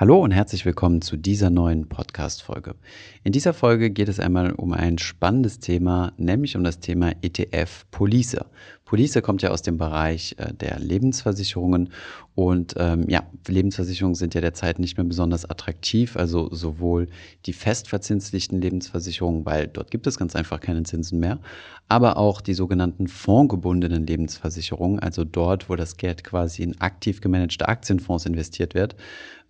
Hallo und herzlich willkommen zu dieser neuen Podcast-Folge. In dieser Folge geht es einmal um ein spannendes Thema, nämlich um das Thema ETF Police. Police kommt ja aus dem Bereich äh, der Lebensversicherungen und ähm, ja, Lebensversicherungen sind ja derzeit nicht mehr besonders attraktiv, also sowohl die festverzinslichten Lebensversicherungen, weil dort gibt es ganz einfach keine Zinsen mehr, aber auch die sogenannten fondgebundenen Lebensversicherungen, also dort, wo das Geld quasi in aktiv gemanagte Aktienfonds investiert wird,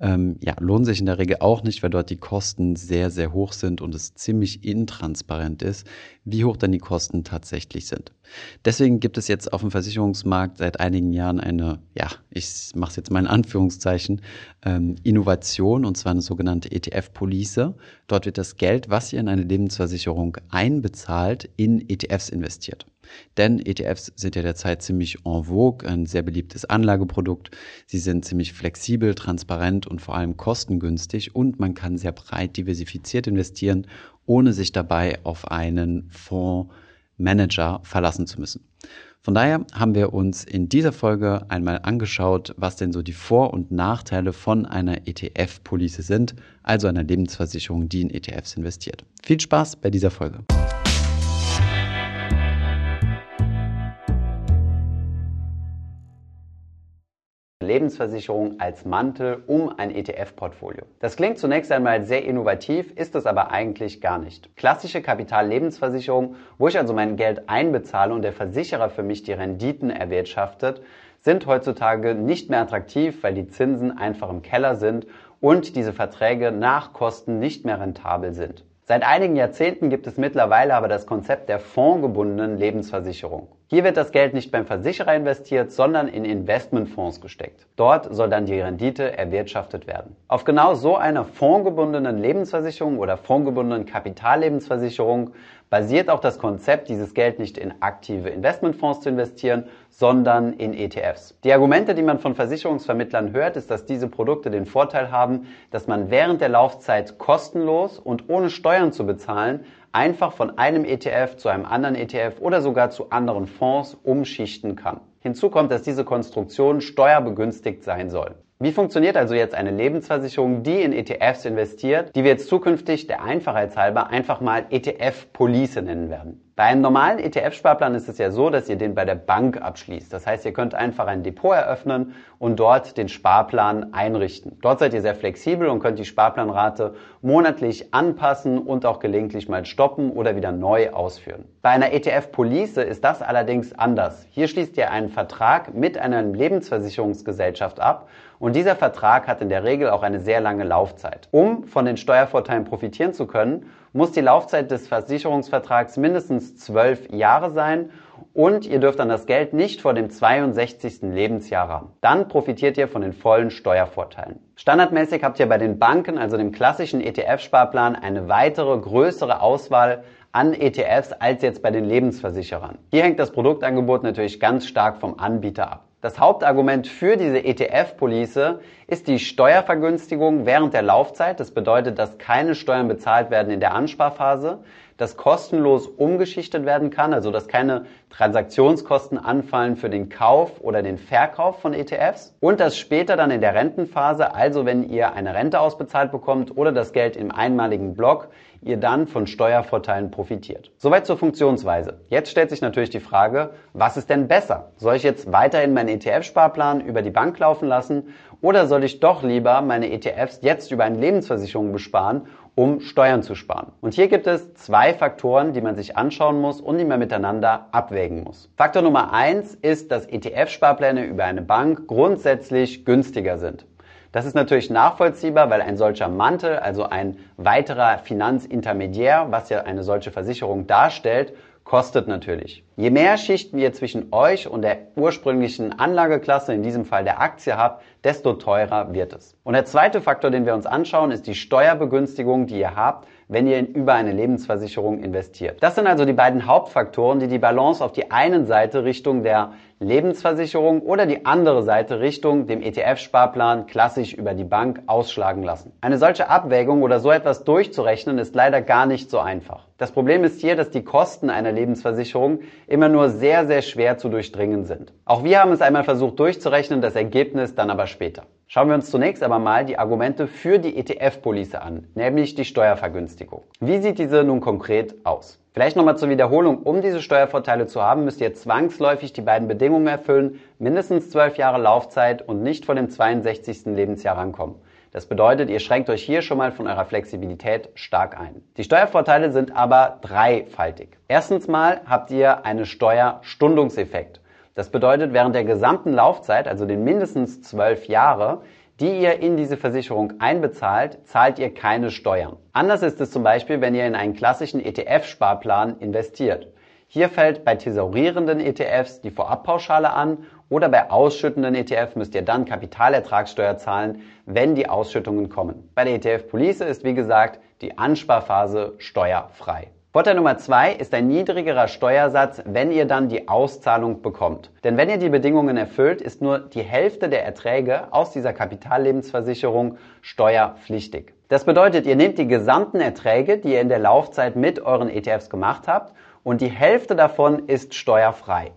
ähm, ja, lohnen sich in der Regel auch nicht, weil dort die Kosten sehr, sehr hoch sind und es ziemlich intransparent ist, wie hoch dann die Kosten tatsächlich sind. Deswegen gibt es jetzt auf dem Versicherungsmarkt seit einigen Jahren eine, ja, ich mache es jetzt mal in Anführungszeichen, ähm, Innovation und zwar eine sogenannte ETF-Police. Dort wird das Geld, was ihr in eine Lebensversicherung einbezahlt, in ETFs investiert. Denn ETFs sind ja derzeit ziemlich en vogue, ein sehr beliebtes Anlageprodukt. Sie sind ziemlich flexibel, transparent und vor allem kostengünstig und man kann sehr breit diversifiziert investieren, ohne sich dabei auf einen Fonds Manager verlassen zu müssen. Von daher haben wir uns in dieser Folge einmal angeschaut, was denn so die Vor- und Nachteile von einer ETF-Police sind, also einer Lebensversicherung, die in ETFs investiert. Viel Spaß bei dieser Folge. Lebensversicherung als Mantel um ein ETF-Portfolio. Das klingt zunächst einmal sehr innovativ, ist es aber eigentlich gar nicht. Klassische Kapitallebensversicherung, wo ich also mein Geld einbezahle und der Versicherer für mich die Renditen erwirtschaftet, sind heutzutage nicht mehr attraktiv, weil die Zinsen einfach im Keller sind und diese Verträge nach Kosten nicht mehr rentabel sind. Seit einigen Jahrzehnten gibt es mittlerweile aber das Konzept der fondgebundenen Lebensversicherung. Hier wird das Geld nicht beim Versicherer investiert, sondern in Investmentfonds gesteckt. Dort soll dann die Rendite erwirtschaftet werden. Auf genau so einer fondgebundenen Lebensversicherung oder fondgebundenen Kapitallebensversicherung basiert auch das Konzept, dieses Geld nicht in aktive Investmentfonds zu investieren, sondern in ETFs. Die Argumente, die man von Versicherungsvermittlern hört, ist, dass diese Produkte den Vorteil haben, dass man während der Laufzeit kostenlos und ohne Steuern zu bezahlen einfach von einem ETF zu einem anderen ETF oder sogar zu anderen Fonds umschichten kann. Hinzu kommt, dass diese Konstruktion steuerbegünstigt sein soll. Wie funktioniert also jetzt eine Lebensversicherung, die in ETFs investiert, die wir jetzt zukünftig der Einfachheit halber einfach mal ETF-Police nennen werden? Bei einem normalen ETF-Sparplan ist es ja so, dass ihr den bei der Bank abschließt. Das heißt, ihr könnt einfach ein Depot eröffnen und dort den Sparplan einrichten. Dort seid ihr sehr flexibel und könnt die Sparplanrate monatlich anpassen und auch gelegentlich mal stoppen oder wieder neu ausführen. Bei einer ETF-Police ist das allerdings anders. Hier schließt ihr einen Vertrag mit einer Lebensversicherungsgesellschaft ab und dieser Vertrag hat in der Regel auch eine sehr lange Laufzeit. Um von den Steuervorteilen profitieren zu können, muss die Laufzeit des Versicherungsvertrags mindestens zwölf Jahre sein und ihr dürft dann das Geld nicht vor dem 62. Lebensjahr haben. Dann profitiert ihr von den vollen Steuervorteilen. Standardmäßig habt ihr bei den Banken, also dem klassischen ETF-Sparplan, eine weitere größere Auswahl an ETFs als jetzt bei den Lebensversicherern. Hier hängt das Produktangebot natürlich ganz stark vom Anbieter ab. Das Hauptargument für diese ETF-Police ist die Steuervergünstigung während der Laufzeit. Das bedeutet, dass keine Steuern bezahlt werden in der Ansparphase, dass kostenlos umgeschichtet werden kann, also dass keine Transaktionskosten anfallen für den Kauf oder den Verkauf von ETFs und dass später dann in der Rentenphase, also wenn ihr eine Rente ausbezahlt bekommt oder das Geld im einmaligen Block, ihr dann von Steuervorteilen profitiert. Soweit zur Funktionsweise. Jetzt stellt sich natürlich die Frage, was ist denn besser? Soll ich jetzt weiterhin meinen ETF-Sparplan über die Bank laufen lassen oder soll ich doch lieber meine ETFs jetzt über eine Lebensversicherung besparen, um Steuern zu sparen? Und hier gibt es zwei Faktoren, die man sich anschauen muss und die man miteinander abwägen muss. Faktor Nummer eins ist, dass ETF-Sparpläne über eine Bank grundsätzlich günstiger sind. Das ist natürlich nachvollziehbar, weil ein solcher Mantel, also ein weiterer Finanzintermediär, was ja eine solche Versicherung darstellt, kostet natürlich. Je mehr Schichten ihr zwischen euch und der ursprünglichen Anlageklasse, in diesem Fall der Aktie habt, desto teurer wird es. Und der zweite Faktor, den wir uns anschauen, ist die Steuerbegünstigung, die ihr habt, wenn ihr über eine Lebensversicherung investiert. Das sind also die beiden Hauptfaktoren, die die Balance auf die einen Seite Richtung der Lebensversicherung oder die andere Seite Richtung dem ETF-Sparplan klassisch über die Bank ausschlagen lassen. Eine solche Abwägung oder so etwas durchzurechnen ist leider gar nicht so einfach. Das Problem ist hier, dass die Kosten einer Lebensversicherung immer nur sehr, sehr schwer zu durchdringen sind. Auch wir haben es einmal versucht durchzurechnen, das Ergebnis dann aber später. Schauen wir uns zunächst aber mal die Argumente für die ETF-Police an, nämlich die Steuervergünstigung. Wie sieht diese nun konkret aus? Vielleicht nochmal zur Wiederholung, um diese Steuervorteile zu haben, müsst ihr zwangsläufig die beiden Bedingungen erfüllen, mindestens 12 Jahre Laufzeit und nicht vor dem 62. Lebensjahr rankommen. Das bedeutet, ihr schränkt euch hier schon mal von eurer Flexibilität stark ein. Die Steuervorteile sind aber dreifaltig. Erstens mal habt ihr einen Steuerstundungseffekt. Das bedeutet, während der gesamten Laufzeit, also den mindestens zwölf Jahre, die ihr in diese Versicherung einbezahlt, zahlt ihr keine Steuern. Anders ist es zum Beispiel, wenn ihr in einen klassischen ETF-Sparplan investiert. Hier fällt bei thesaurierenden ETFs die Vorabpauschale an oder bei ausschüttenden ETF müsst ihr dann Kapitalertragssteuer zahlen, wenn die Ausschüttungen kommen. Bei der ETF Police ist wie gesagt die Ansparphase steuerfrei. Vorteil Nummer zwei ist ein niedrigerer Steuersatz, wenn ihr dann die Auszahlung bekommt. Denn wenn ihr die Bedingungen erfüllt, ist nur die Hälfte der Erträge aus dieser Kapitallebensversicherung steuerpflichtig. Das bedeutet, ihr nehmt die gesamten Erträge, die ihr in der Laufzeit mit euren ETFs gemacht habt, und die Hälfte davon ist steuerfrei.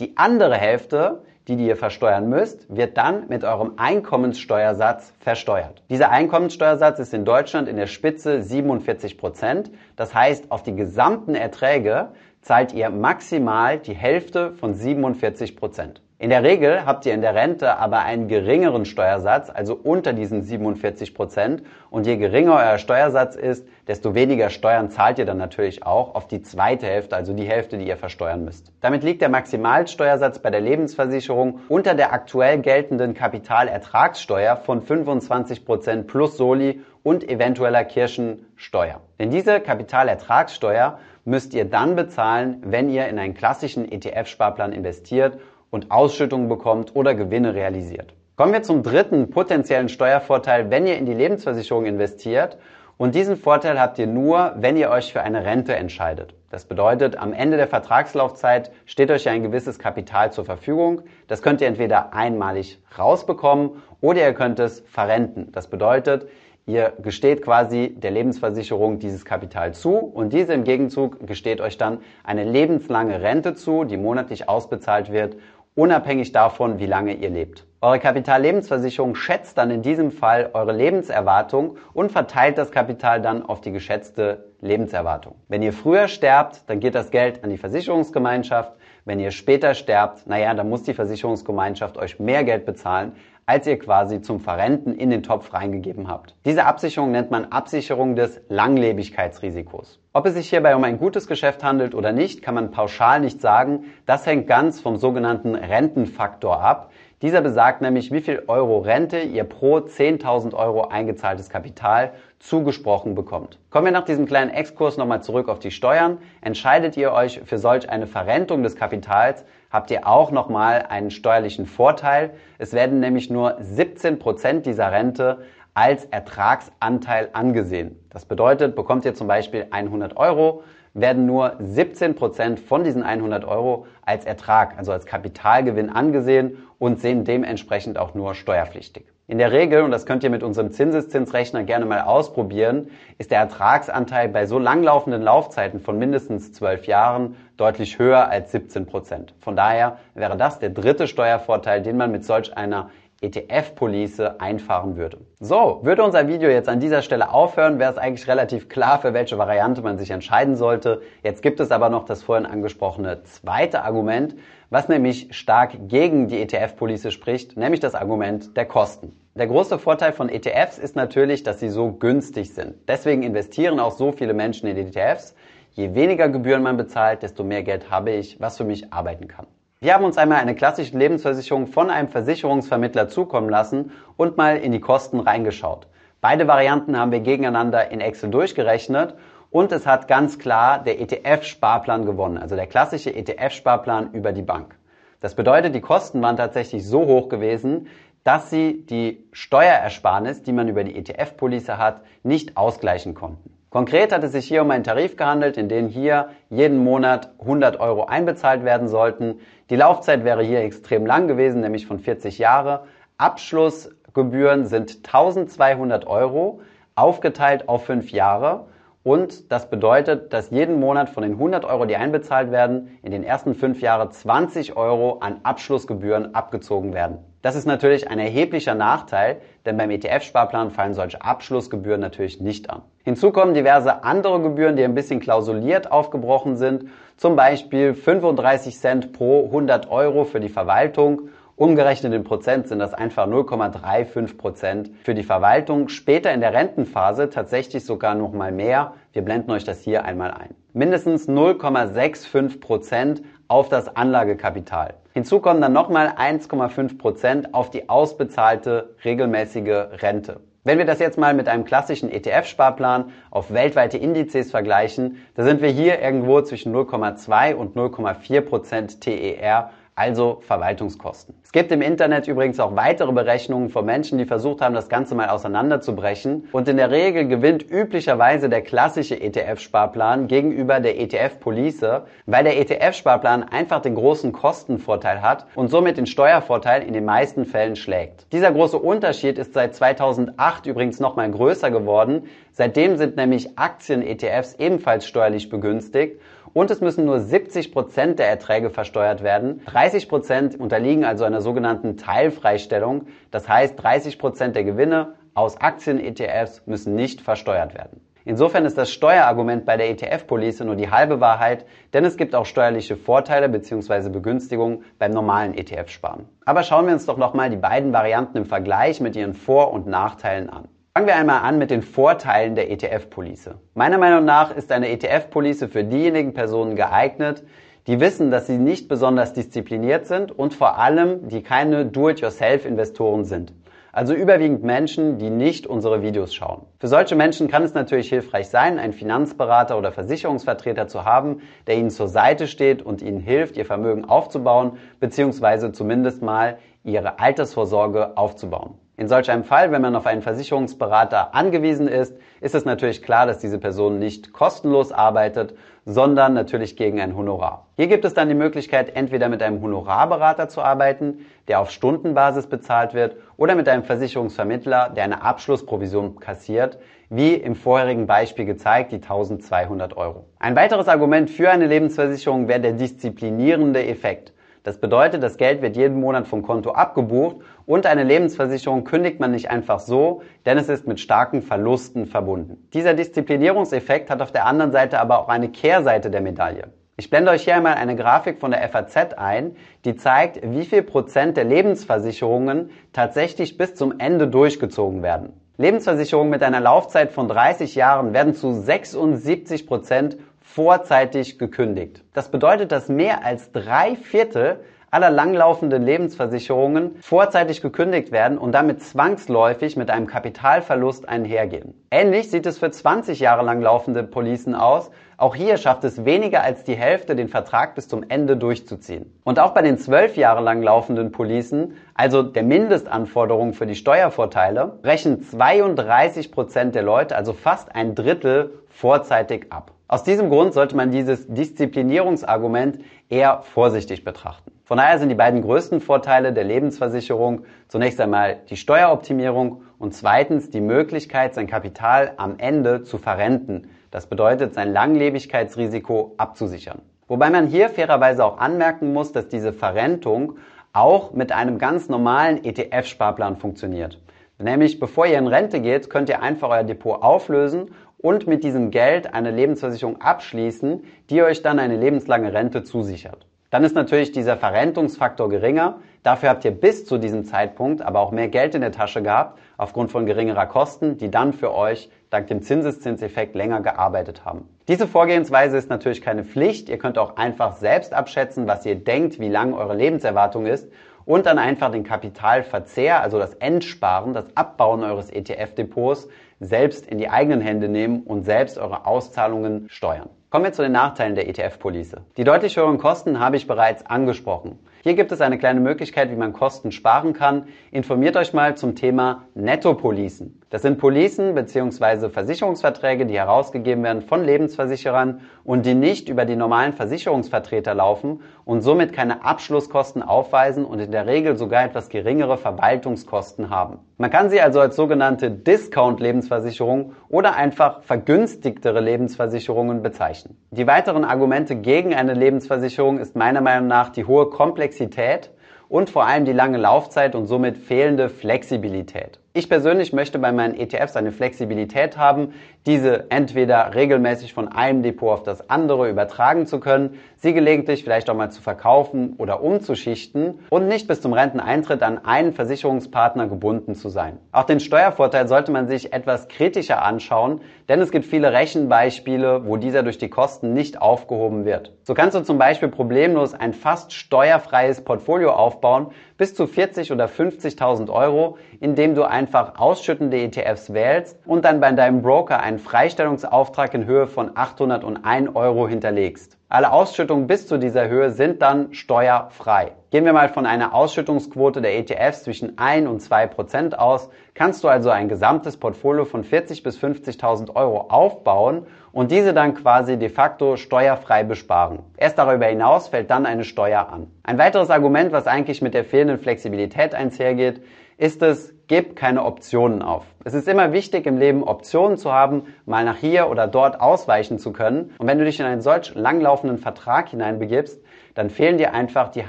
Die andere Hälfte, die, die ihr versteuern müsst, wird dann mit eurem Einkommenssteuersatz versteuert. Dieser Einkommenssteuersatz ist in Deutschland in der Spitze 47 Prozent. Das heißt, auf die gesamten Erträge zahlt ihr maximal die Hälfte von 47 Prozent. In der Regel habt ihr in der Rente aber einen geringeren Steuersatz, also unter diesen 47 Prozent. Und je geringer euer Steuersatz ist, desto weniger Steuern zahlt ihr dann natürlich auch auf die zweite Hälfte, also die Hälfte, die ihr versteuern müsst. Damit liegt der Maximalsteuersatz bei der Lebensversicherung unter der aktuell geltenden Kapitalertragssteuer von 25 Prozent plus Soli und eventueller Kirchensteuer. Denn diese Kapitalertragssteuer müsst ihr dann bezahlen, wenn ihr in einen klassischen ETF-Sparplan investiert und Ausschüttungen bekommt oder Gewinne realisiert. Kommen wir zum dritten potenziellen Steuervorteil, wenn ihr in die Lebensversicherung investiert. Und diesen Vorteil habt ihr nur, wenn ihr euch für eine Rente entscheidet. Das bedeutet, am Ende der Vertragslaufzeit steht euch ein gewisses Kapital zur Verfügung. Das könnt ihr entweder einmalig rausbekommen oder ihr könnt es verrenten. Das bedeutet, ihr gesteht quasi der Lebensversicherung dieses Kapital zu und diese im Gegenzug gesteht euch dann eine lebenslange Rente zu, die monatlich ausbezahlt wird unabhängig davon, wie lange ihr lebt. Eure Kapitallebensversicherung schätzt dann in diesem Fall eure Lebenserwartung und verteilt das Kapital dann auf die geschätzte Lebenserwartung. Wenn ihr früher sterbt, dann geht das Geld an die Versicherungsgemeinschaft. Wenn ihr später sterbt, naja, dann muss die Versicherungsgemeinschaft euch mehr Geld bezahlen, als ihr quasi zum Verrenten in den Topf reingegeben habt. Diese Absicherung nennt man Absicherung des Langlebigkeitsrisikos. Ob es sich hierbei um ein gutes Geschäft handelt oder nicht, kann man pauschal nicht sagen. Das hängt ganz vom sogenannten Rentenfaktor ab. Dieser besagt nämlich, wie viel Euro Rente ihr pro 10.000 Euro eingezahltes Kapital zugesprochen bekommt. Kommen wir nach diesem kleinen Exkurs nochmal zurück auf die Steuern. Entscheidet ihr euch für solch eine Verrentung des Kapitals, habt ihr auch nochmal einen steuerlichen Vorteil. Es werden nämlich nur 17 Prozent dieser Rente als Ertragsanteil angesehen. Das bedeutet, bekommt ihr zum Beispiel 100 Euro, werden nur 17 Prozent von diesen 100 Euro als Ertrag, also als Kapitalgewinn angesehen und sind dementsprechend auch nur steuerpflichtig. In der Regel, und das könnt ihr mit unserem Zinseszinsrechner gerne mal ausprobieren, ist der Ertragsanteil bei so langlaufenden Laufzeiten von mindestens 12 Jahren deutlich höher als 17 Prozent. Von daher wäre das der dritte Steuervorteil, den man mit solch einer ETF-Police einfahren würde. So, würde unser Video jetzt an dieser Stelle aufhören, wäre es eigentlich relativ klar, für welche Variante man sich entscheiden sollte. Jetzt gibt es aber noch das vorhin angesprochene zweite Argument, was nämlich stark gegen die ETF-Police spricht, nämlich das Argument der Kosten. Der große Vorteil von ETFs ist natürlich, dass sie so günstig sind. Deswegen investieren auch so viele Menschen in ETFs. Je weniger Gebühren man bezahlt, desto mehr Geld habe ich, was für mich arbeiten kann. Wir haben uns einmal eine klassische Lebensversicherung von einem Versicherungsvermittler zukommen lassen und mal in die Kosten reingeschaut. Beide Varianten haben wir gegeneinander in Excel durchgerechnet und es hat ganz klar der ETF-Sparplan gewonnen, also der klassische ETF-Sparplan über die Bank. Das bedeutet, die Kosten waren tatsächlich so hoch gewesen, dass sie die Steuerersparnis, die man über die ETF-Police hat, nicht ausgleichen konnten. Konkret hat es sich hier um einen Tarif gehandelt, in den hier jeden Monat 100 Euro einbezahlt werden sollten. Die Laufzeit wäre hier extrem lang gewesen, nämlich von 40 Jahre. Abschlussgebühren sind 1200 Euro, aufgeteilt auf fünf Jahre. Und das bedeutet, dass jeden Monat von den 100 Euro, die einbezahlt werden, in den ersten fünf Jahren 20 Euro an Abschlussgebühren abgezogen werden. Das ist natürlich ein erheblicher Nachteil, denn beim ETF-Sparplan fallen solche Abschlussgebühren natürlich nicht an. Hinzu kommen diverse andere Gebühren, die ein bisschen klausuliert aufgebrochen sind, zum Beispiel 35 Cent pro 100 Euro für die Verwaltung Umgerechnet in Prozent sind das einfach 0,35 Prozent für die Verwaltung. Später in der Rentenphase tatsächlich sogar noch mal mehr. Wir blenden euch das hier einmal ein. Mindestens 0,65 Prozent auf das Anlagekapital. Hinzu kommen dann nochmal 1,5 Prozent auf die ausbezahlte regelmäßige Rente. Wenn wir das jetzt mal mit einem klassischen ETF-Sparplan auf weltweite Indizes vergleichen, da sind wir hier irgendwo zwischen 0,2 und 0,4 Prozent TER also Verwaltungskosten. Es gibt im Internet übrigens auch weitere Berechnungen von Menschen, die versucht haben, das Ganze mal auseinanderzubrechen. Und in der Regel gewinnt üblicherweise der klassische ETF-Sparplan gegenüber der ETF-Police, weil der ETF-Sparplan einfach den großen Kostenvorteil hat und somit den Steuervorteil in den meisten Fällen schlägt. Dieser große Unterschied ist seit 2008 übrigens nochmal größer geworden. Seitdem sind nämlich Aktien-ETFs ebenfalls steuerlich begünstigt und es müssen nur 70 Prozent der Erträge versteuert werden. 30 Prozent unterliegen also einer sogenannten Teilfreistellung. Das heißt, 30 Prozent der Gewinne aus Aktien-ETFs müssen nicht versteuert werden. Insofern ist das Steuerargument bei der ETF-Police nur die halbe Wahrheit, denn es gibt auch steuerliche Vorteile bzw. Begünstigungen beim normalen ETF-Sparen. Aber schauen wir uns doch nochmal die beiden Varianten im Vergleich mit ihren Vor- und Nachteilen an. Fangen wir einmal an mit den Vorteilen der ETF-Police. Meiner Meinung nach ist eine ETF-Police für diejenigen Personen geeignet, die wissen, dass sie nicht besonders diszipliniert sind und vor allem, die keine Do-it-yourself-Investoren sind. Also überwiegend Menschen, die nicht unsere Videos schauen. Für solche Menschen kann es natürlich hilfreich sein, einen Finanzberater oder Versicherungsvertreter zu haben, der ihnen zur Seite steht und ihnen hilft, ihr Vermögen aufzubauen, beziehungsweise zumindest mal ihre Altersvorsorge aufzubauen. In solch einem Fall, wenn man auf einen Versicherungsberater angewiesen ist, ist es natürlich klar, dass diese Person nicht kostenlos arbeitet, sondern natürlich gegen ein Honorar. Hier gibt es dann die Möglichkeit, entweder mit einem Honorarberater zu arbeiten, der auf Stundenbasis bezahlt wird, oder mit einem Versicherungsvermittler, der eine Abschlussprovision kassiert, wie im vorherigen Beispiel gezeigt, die 1200 Euro. Ein weiteres Argument für eine Lebensversicherung wäre der disziplinierende Effekt. Das bedeutet, das Geld wird jeden Monat vom Konto abgebucht und eine Lebensversicherung kündigt man nicht einfach so, denn es ist mit starken Verlusten verbunden. Dieser Disziplinierungseffekt hat auf der anderen Seite aber auch eine Kehrseite der Medaille. Ich blende euch hier einmal eine Grafik von der FAZ ein, die zeigt, wie viel Prozent der Lebensversicherungen tatsächlich bis zum Ende durchgezogen werden. Lebensversicherungen mit einer Laufzeit von 30 Jahren werden zu 76 Prozent vorzeitig gekündigt. Das bedeutet, dass mehr als drei Viertel aller langlaufenden Lebensversicherungen vorzeitig gekündigt werden und damit zwangsläufig mit einem Kapitalverlust einhergehen. Ähnlich sieht es für 20 Jahre lang laufende Policen aus. Auch hier schafft es weniger als die Hälfte, den Vertrag bis zum Ende durchzuziehen. Und auch bei den 12 Jahre lang laufenden Policen, also der Mindestanforderungen für die Steuervorteile, brechen 32 Prozent der Leute, also fast ein Drittel, vorzeitig ab. Aus diesem Grund sollte man dieses Disziplinierungsargument eher vorsichtig betrachten. Von daher sind die beiden größten Vorteile der Lebensversicherung zunächst einmal die Steueroptimierung und zweitens die Möglichkeit, sein Kapital am Ende zu verrenten. Das bedeutet, sein Langlebigkeitsrisiko abzusichern. Wobei man hier fairerweise auch anmerken muss, dass diese Verrentung auch mit einem ganz normalen ETF-Sparplan funktioniert. Nämlich bevor ihr in Rente geht, könnt ihr einfach euer Depot auflösen und mit diesem Geld eine Lebensversicherung abschließen, die euch dann eine lebenslange Rente zusichert. Dann ist natürlich dieser Verrentungsfaktor geringer. Dafür habt ihr bis zu diesem Zeitpunkt aber auch mehr Geld in der Tasche gehabt, aufgrund von geringerer Kosten, die dann für euch dank dem Zinseszinseffekt länger gearbeitet haben. Diese Vorgehensweise ist natürlich keine Pflicht. Ihr könnt auch einfach selbst abschätzen, was ihr denkt, wie lang eure Lebenserwartung ist und dann einfach den Kapitalverzehr, also das Entsparen, das Abbauen eures ETF-Depots selbst in die eigenen Hände nehmen und selbst eure Auszahlungen steuern. Kommen wir zu den Nachteilen der ETF-Police. Die deutlich höheren Kosten habe ich bereits angesprochen. Hier gibt es eine kleine Möglichkeit, wie man Kosten sparen kann. Informiert euch mal zum Thema Nettopolicen. Das sind Policen bzw. Versicherungsverträge, die herausgegeben werden von Lebensversicherern und die nicht über die normalen Versicherungsvertreter laufen und somit keine Abschlusskosten aufweisen und in der Regel sogar etwas geringere Verwaltungskosten haben. Man kann sie also als sogenannte Discount-Lebensversicherung oder einfach vergünstigtere Lebensversicherungen bezeichnen. Die weiteren Argumente gegen eine Lebensversicherung ist meiner Meinung nach die hohe Komplexität und vor allem die lange Laufzeit und somit fehlende Flexibilität. Ich persönlich möchte bei meinen ETFs eine Flexibilität haben, diese entweder regelmäßig von einem Depot auf das andere übertragen zu können, sie gelegentlich vielleicht auch mal zu verkaufen oder umzuschichten und nicht bis zum Renteneintritt an einen Versicherungspartner gebunden zu sein. Auch den Steuervorteil sollte man sich etwas kritischer anschauen, denn es gibt viele Rechenbeispiele, wo dieser durch die Kosten nicht aufgehoben wird. So kannst du zum Beispiel problemlos ein fast steuerfreies Portfolio aufbauen, bis zu 40 oder 50.000 Euro, indem du einfach ausschüttende ETFs wählst und dann bei deinem Broker einen Freistellungsauftrag in Höhe von 801 Euro hinterlegst. Alle Ausschüttungen bis zu dieser Höhe sind dann steuerfrei. Gehen wir mal von einer Ausschüttungsquote der ETFs zwischen 1 und 2 Prozent aus, kannst du also ein gesamtes Portfolio von 40 bis 50.000 Euro aufbauen und diese dann quasi de facto steuerfrei besparen. Erst darüber hinaus fällt dann eine Steuer an. Ein weiteres Argument, was eigentlich mit der fehlenden Flexibilität einhergeht, ist es, gib keine Optionen auf. Es ist immer wichtig im Leben Optionen zu haben, mal nach hier oder dort ausweichen zu können. Und wenn du dich in einen solch langlaufenden Vertrag hineinbegibst, dann fehlen dir einfach die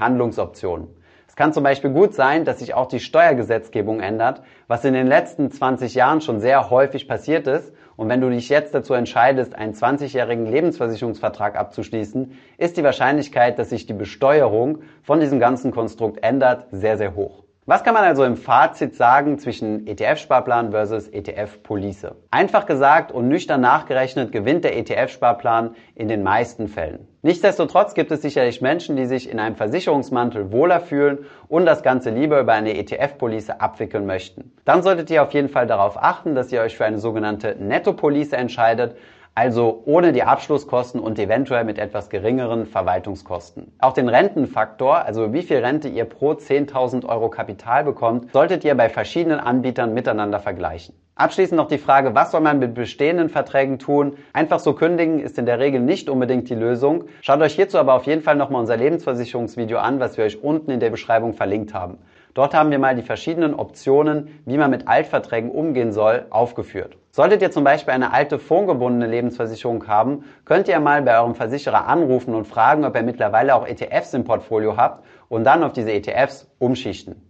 Handlungsoptionen. Es kann zum Beispiel gut sein, dass sich auch die Steuergesetzgebung ändert, was in den letzten 20 Jahren schon sehr häufig passiert ist. Und wenn du dich jetzt dazu entscheidest, einen 20-jährigen Lebensversicherungsvertrag abzuschließen, ist die Wahrscheinlichkeit, dass sich die Besteuerung von diesem ganzen Konstrukt ändert, sehr, sehr hoch. Was kann man also im Fazit sagen zwischen ETF-Sparplan versus ETF-Police? Einfach gesagt und nüchtern nachgerechnet gewinnt der ETF-Sparplan in den meisten Fällen. Nichtsdestotrotz gibt es sicherlich Menschen, die sich in einem Versicherungsmantel wohler fühlen und das Ganze lieber über eine ETF-Police abwickeln möchten. Dann solltet ihr auf jeden Fall darauf achten, dass ihr euch für eine sogenannte Netto-Police entscheidet, also ohne die Abschlusskosten und eventuell mit etwas geringeren Verwaltungskosten. Auch den Rentenfaktor, also wie viel Rente ihr pro 10.000 Euro Kapital bekommt, solltet ihr bei verschiedenen Anbietern miteinander vergleichen. Abschließend noch die Frage, was soll man mit bestehenden Verträgen tun? Einfach so kündigen ist in der Regel nicht unbedingt die Lösung. Schaut euch hierzu aber auf jeden Fall nochmal unser Lebensversicherungsvideo an, was wir euch unten in der Beschreibung verlinkt haben. Dort haben wir mal die verschiedenen Optionen, wie man mit Altverträgen umgehen soll, aufgeführt. Solltet ihr zum Beispiel eine alte fondsgebundene Lebensversicherung haben, könnt ihr mal bei eurem Versicherer anrufen und fragen, ob ihr mittlerweile auch ETFs im Portfolio habt und dann auf diese ETFs umschichten.